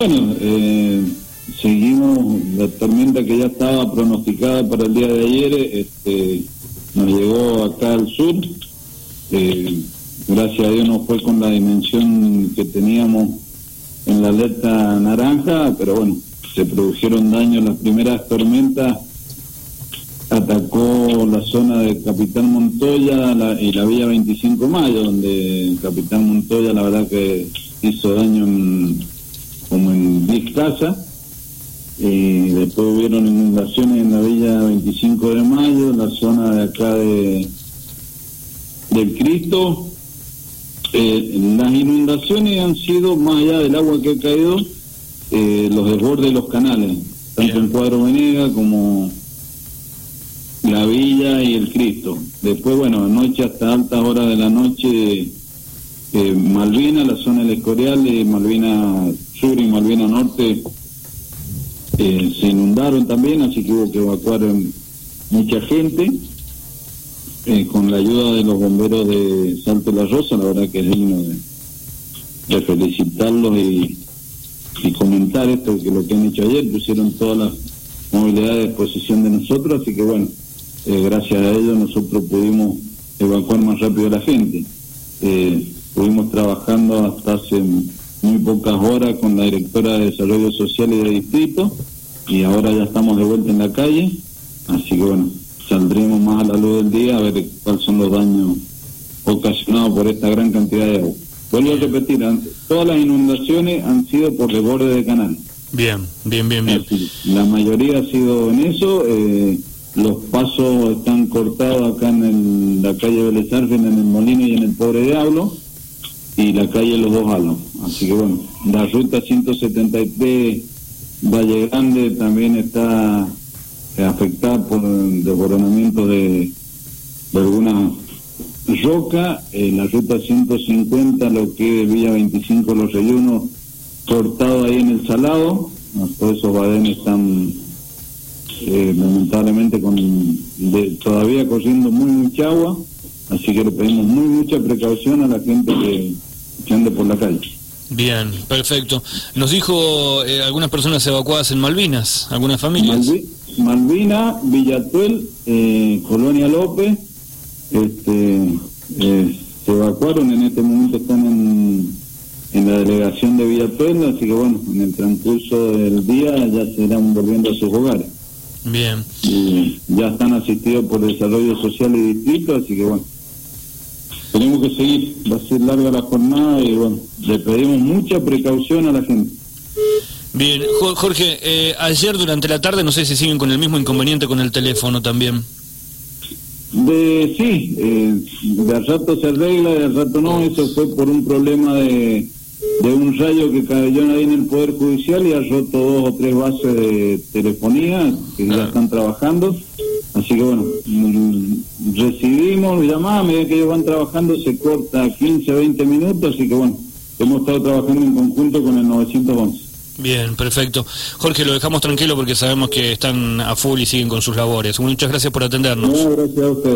Bueno, eh, seguimos la tormenta que ya estaba pronosticada para el día de ayer, este, nos llegó acá al sur, eh, gracias a Dios no fue con la dimensión que teníamos en la alerta naranja, pero bueno, se produjeron daños. Las primeras tormentas, atacó la zona de Capitán Montoya y la vía 25 de Mayo, donde Capitán Montoya la verdad que hizo daño en en 10 casas. y después hubieron inundaciones en la villa 25 de mayo, en la zona de acá de del Cristo. Eh, las inundaciones han sido, más allá del agua que ha caído, eh, los desbordes de los canales, tanto en Cuadro Venega como la villa y el Cristo. Después, bueno, anoche hasta altas horas de la noche, eh, Malvina, la zona del Escorial, de Malvina Sur y Malvina Norte eh, se inundaron también, así que hubo que evacuar mucha gente. Eh, con la ayuda de los bomberos de Salto La Rosa, la verdad que es digno de, felicitarlos y, comentar esto, que lo que han hecho ayer, pusieron toda la movilidad a disposición de nosotros, así que bueno, eh, gracias a ellos nosotros pudimos evacuar más rápido a la gente. Eh, estuvimos trabajando hasta hace muy pocas horas con la directora de Desarrollo Social y de Distrito y ahora ya estamos de vuelta en la calle, así que bueno, saldremos más a la luz del día a ver cuáles son los daños ocasionados por esta gran cantidad de agua. Vuelvo a repetir, todas las inundaciones han sido por desborde de canal. Bien, bien, bien, bien. la mayoría ha sido en eso. Eh, los pasos están cortados acá en la calle Vélez en el Molino y en el Pobre Diablo y la calle Los Dos Alos. Así que bueno, la ruta 173 Valle Grande también está eh, afectada por el desboronamiento de, de alguna roca. En la ruta 150, lo que es Villa 25 Los Reyunos, cortado ahí en el Salado. Todos esos badenes están eh, lamentablemente con todavía corriendo muy mucha agua. Así que le pedimos muy mucha precaución a la gente que ande por la calle. Bien, perfecto. Nos dijo eh, algunas personas evacuadas en Malvinas, algunas familias. Malvina, Villatuel, eh, Colonia López, este, eh, se evacuaron, en este momento están en, en la delegación de Villatuel, así que bueno, en el transcurso del día ya se irán volviendo a sus hogares. Bien. Y ya están asistidos por Desarrollo Social y Distrito, así que bueno tenemos que seguir, va a ser larga la jornada y bueno, le pedimos mucha precaución a la gente. Bien, Jorge, eh, ayer durante la tarde no sé si siguen con el mismo inconveniente con el teléfono también. De, sí, eh, de al rato se arregla, de al rato no, eso fue por un problema de, de un rayo que cayó ahí en el Poder Judicial y ha roto dos o tres bases de telefonía que ya ah. están trabajando. Así que bueno, mm, recibimos llamadas, a medida que ellos van trabajando se corta 15, 20 minutos, así que bueno, hemos estado trabajando en conjunto con el 911. Bien, perfecto. Jorge, lo dejamos tranquilo porque sabemos que están a full y siguen con sus labores. Muchas gracias por atendernos. gracias a usted.